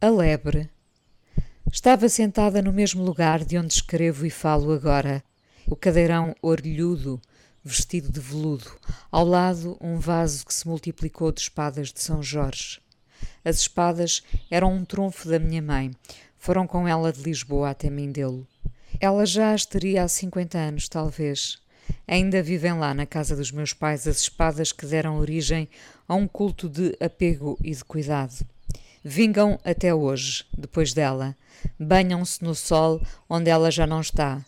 A lebre. Estava sentada no mesmo lugar de onde escrevo e falo agora, o cadeirão orelhudo, vestido de veludo, ao lado um vaso que se multiplicou de espadas de São Jorge. As espadas eram um trunfo da minha mãe, foram com ela de Lisboa até Mindelo. Ela já as teria há cinquenta anos, talvez. Ainda vivem lá, na casa dos meus pais, as espadas que deram origem a um culto de apego e de cuidado. Vingam até hoje, depois dela. Banham-se no sol onde ela já não está.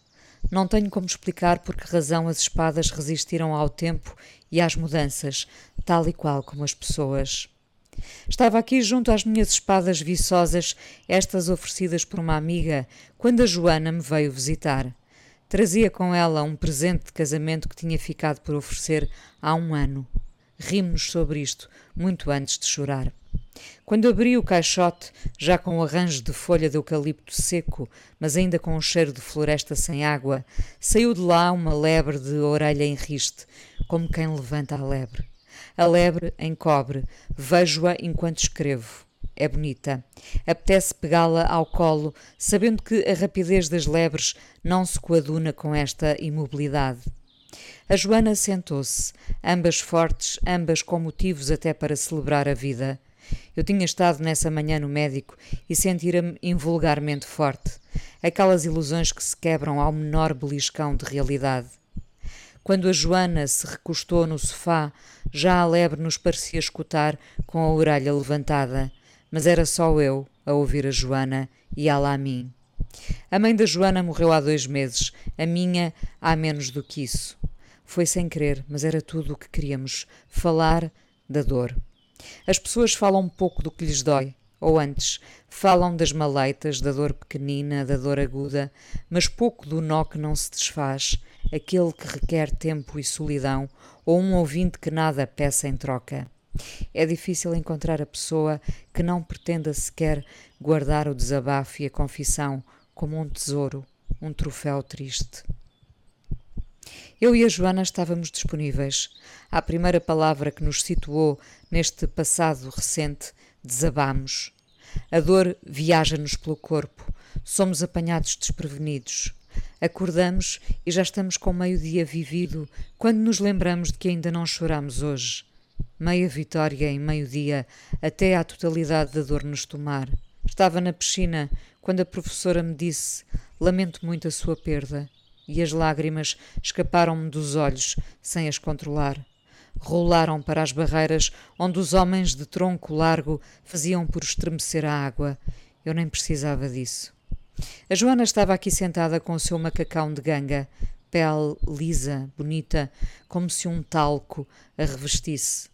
Não tenho como explicar por que razão as espadas resistiram ao tempo e às mudanças, tal e qual como as pessoas. Estava aqui junto às minhas espadas viçosas, estas oferecidas por uma amiga, quando a Joana me veio visitar. Trazia com ela um presente de casamento que tinha ficado por oferecer há um ano. Rimos sobre isto, muito antes de chorar. Quando abri o caixote, já com o arranjo de folha de eucalipto seco, mas ainda com um cheiro de floresta sem água, saiu de lá uma lebre de orelha em riste, como quem levanta a lebre. A lebre em cobre, vejo-a enquanto escrevo. É bonita. Apetece pegá-la ao colo, sabendo que a rapidez das lebres não se coaduna com esta imobilidade. A Joana sentou-se, ambas fortes, ambas com motivos até para celebrar a vida. Eu tinha estado nessa manhã no médico e sentira-me invulgarmente forte. Aquelas ilusões que se quebram ao menor beliscão de realidade. Quando a Joana se recostou no sofá, já a lebre nos parecia escutar com a orelha levantada, mas era só eu a ouvir a Joana e ela a mim. A mãe da Joana morreu há dois meses, a minha há menos do que isso. Foi sem querer, mas era tudo o que queríamos: falar da dor. As pessoas falam pouco do que lhes dói, ou antes, falam das maleitas, da dor pequenina, da dor aguda, mas pouco do nó que não se desfaz, aquele que requer tempo e solidão, ou um ouvinte que nada peça em troca. É difícil encontrar a pessoa que não pretenda sequer guardar o desabafo e a confissão como um tesouro, um troféu triste. Eu e a Joana estávamos disponíveis. À primeira palavra que nos situou neste passado recente, desabamos. A dor viaja-nos pelo corpo. Somos apanhados desprevenidos. Acordamos e já estamos com meio-dia vivido quando nos lembramos de que ainda não choramos hoje. Meia vitória em meio-dia, até à totalidade da dor nos tomar. Estava na piscina quando a professora me disse: Lamento muito a sua perda e as lágrimas escaparam-me dos olhos sem as controlar. Rolaram para as barreiras onde os homens de tronco largo faziam por estremecer a água. Eu nem precisava disso. A Joana estava aqui sentada com o seu macacão de ganga, pele lisa, bonita, como se um talco a revestisse.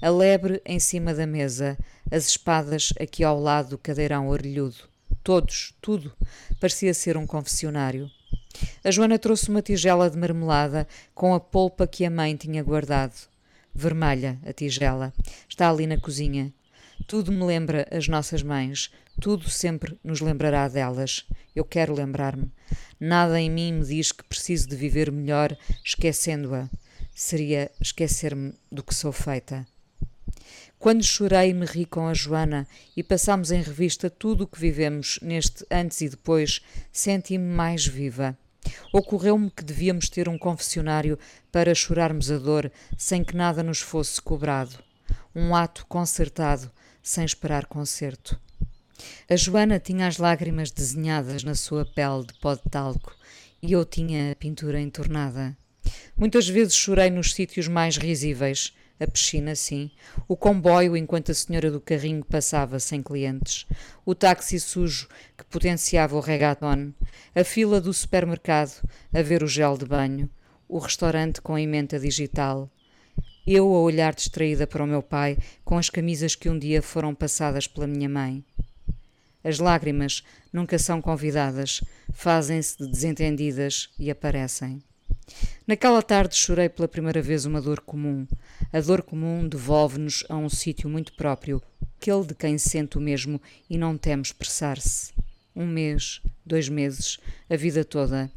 A lebre em cima da mesa, as espadas aqui ao lado do cadeirão orelhudo. Todos, tudo, parecia ser um confessionário. A Joana trouxe uma tigela de marmelada com a polpa que a mãe tinha guardado. Vermelha, a tigela. Está ali na cozinha. Tudo me lembra as nossas mães. Tudo sempre nos lembrará delas. Eu quero lembrar-me. Nada em mim me diz que preciso de viver melhor esquecendo-a. Seria esquecer-me do que sou feita. Quando chorei me ri com a Joana e passámos em revista tudo o que vivemos neste antes e depois, senti-me mais viva. Ocorreu-me que devíamos ter um confessionário para chorarmos a dor sem que nada nos fosse cobrado. Um ato concertado, sem esperar concerto. A Joana tinha as lágrimas desenhadas na sua pele de pó de talco e eu tinha a pintura entornada. Muitas vezes chorei nos sítios mais risíveis, a piscina, sim, o comboio enquanto a senhora do carrinho passava sem clientes, o táxi sujo que potenciava o reggaeton, a fila do supermercado a ver o gel de banho, o restaurante com a emenda digital. Eu a olhar distraída para o meu pai com as camisas que um dia foram passadas pela minha mãe. As lágrimas nunca são convidadas, fazem-se de desentendidas e aparecem. Naquela tarde chorei pela primeira vez uma dor comum. A dor comum devolve-nos a um sítio muito próprio, aquele de quem sente o mesmo e não teme expressar-se. Um mês, dois meses, a vida toda.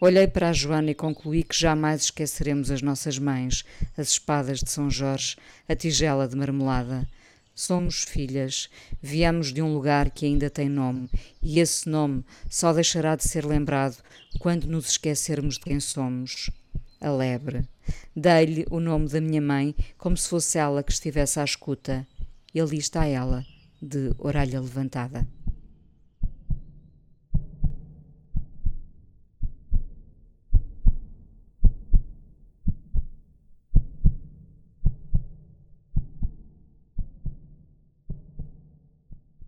Olhei para a Joana e concluí que jamais esqueceremos as nossas mães, as espadas de São Jorge, a tigela de marmelada. Somos filhas, viemos de um lugar que ainda tem nome, e esse nome só deixará de ser lembrado quando nos esquecermos de quem somos. A lebre. Dei-lhe o nome da minha mãe como se fosse ela que estivesse à escuta. E ali está ela, de orelha levantada.